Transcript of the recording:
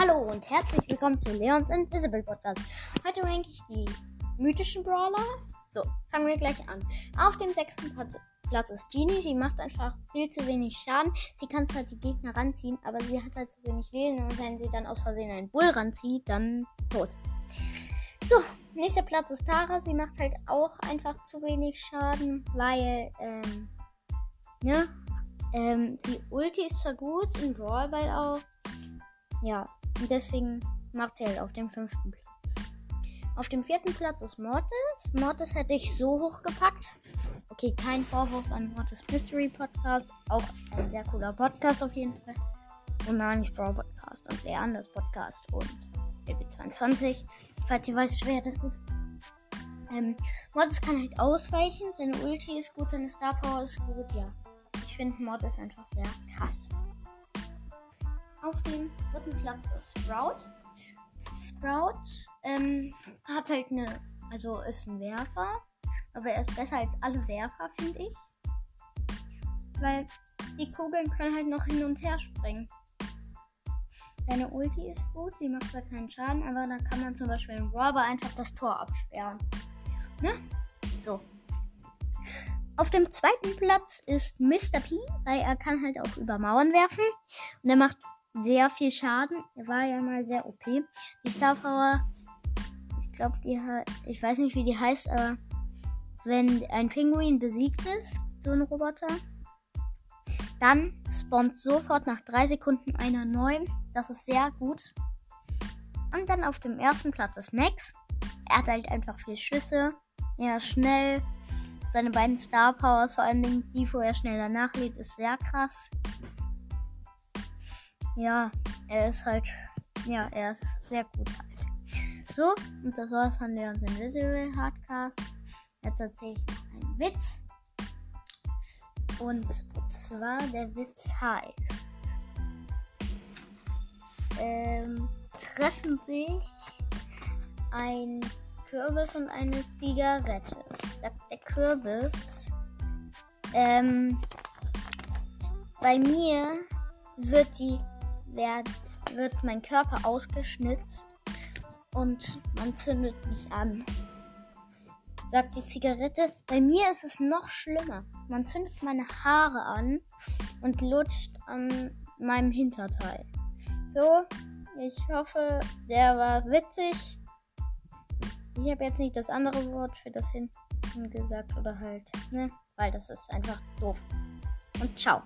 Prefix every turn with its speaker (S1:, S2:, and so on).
S1: Hallo und herzlich willkommen zu Leons Invisible Podcast. Heute ranke ich die mythischen Brawler. So, fangen wir gleich an. Auf dem sechsten Platz ist Genie. Sie macht einfach viel zu wenig Schaden. Sie kann zwar die Gegner ranziehen, aber sie hat halt zu wenig Leben und wenn sie dann aus Versehen einen Bull ranzieht, dann tot. So, nächster Platz ist Tara. Sie macht halt auch einfach zu wenig Schaden, weil, ähm, ne? Ähm, die Ulti ist zwar gut, in Brawl Ball auch, ja, und deswegen macht sie halt auf dem fünften Platz. Auf dem vierten Platz ist Mortis. Mortis hätte ich so hoch gepackt. Okay, kein Vorwurf an Mortis Mystery Podcast. Auch ein sehr cooler Podcast auf jeden Fall. Und nicht Brawl Podcast und sehr anders Podcast und BB22. Falls ihr weißt, wer das ist. Ähm, Mortis kann halt ausweichen. Seine Ulti ist gut, seine Star Power ist gut, ja. Ich finde Mortis einfach sehr krass. Dritten Platz ist Sprout. Sprout ähm, hat halt eine, also ist ein Werfer, aber er ist besser als alle Werfer, finde ich. Weil die Kugeln können halt noch hin und her springen. Seine Ulti ist gut, sie macht zwar keinen Schaden, aber dann kann man zum Beispiel im Robber einfach das Tor absperren. Ne? So. Auf dem zweiten Platz ist Mr. P, weil er kann halt auch über Mauern werfen. Und er macht sehr viel Schaden. Er war ja mal sehr OP. Die Star Power, ich glaube, die hat, ich weiß nicht, wie die heißt, aber wenn ein Pinguin besiegt ist, so ein Roboter, dann spawnt sofort nach drei Sekunden einer neu. Das ist sehr gut. Und dann auf dem ersten Platz ist Max. Er hat halt einfach viel Schüsse. Er ist schnell. Seine beiden Star Powers, vor allem die, wo er schneller nachlädt, ist sehr krass ja, er ist halt, ja, er ist sehr gut halt. So, und das war's von Leons Invisible Hardcast. Jetzt erzähle ich noch einen Witz. Und zwar der Witz heißt, ähm, treffen sich ein Kürbis und eine Zigarette. Sagt der Kürbis, ähm, bei mir wird die werd, wird mein Körper ausgeschnitzt und man zündet mich an. Sagt die Zigarette. Bei mir ist es noch schlimmer. Man zündet meine Haare an und lutscht an meinem Hinterteil. So, ich hoffe, der war witzig. Ich habe jetzt nicht das andere Wort für das hinten gesagt oder halt, ne? Weil das ist einfach doof. Und ciao.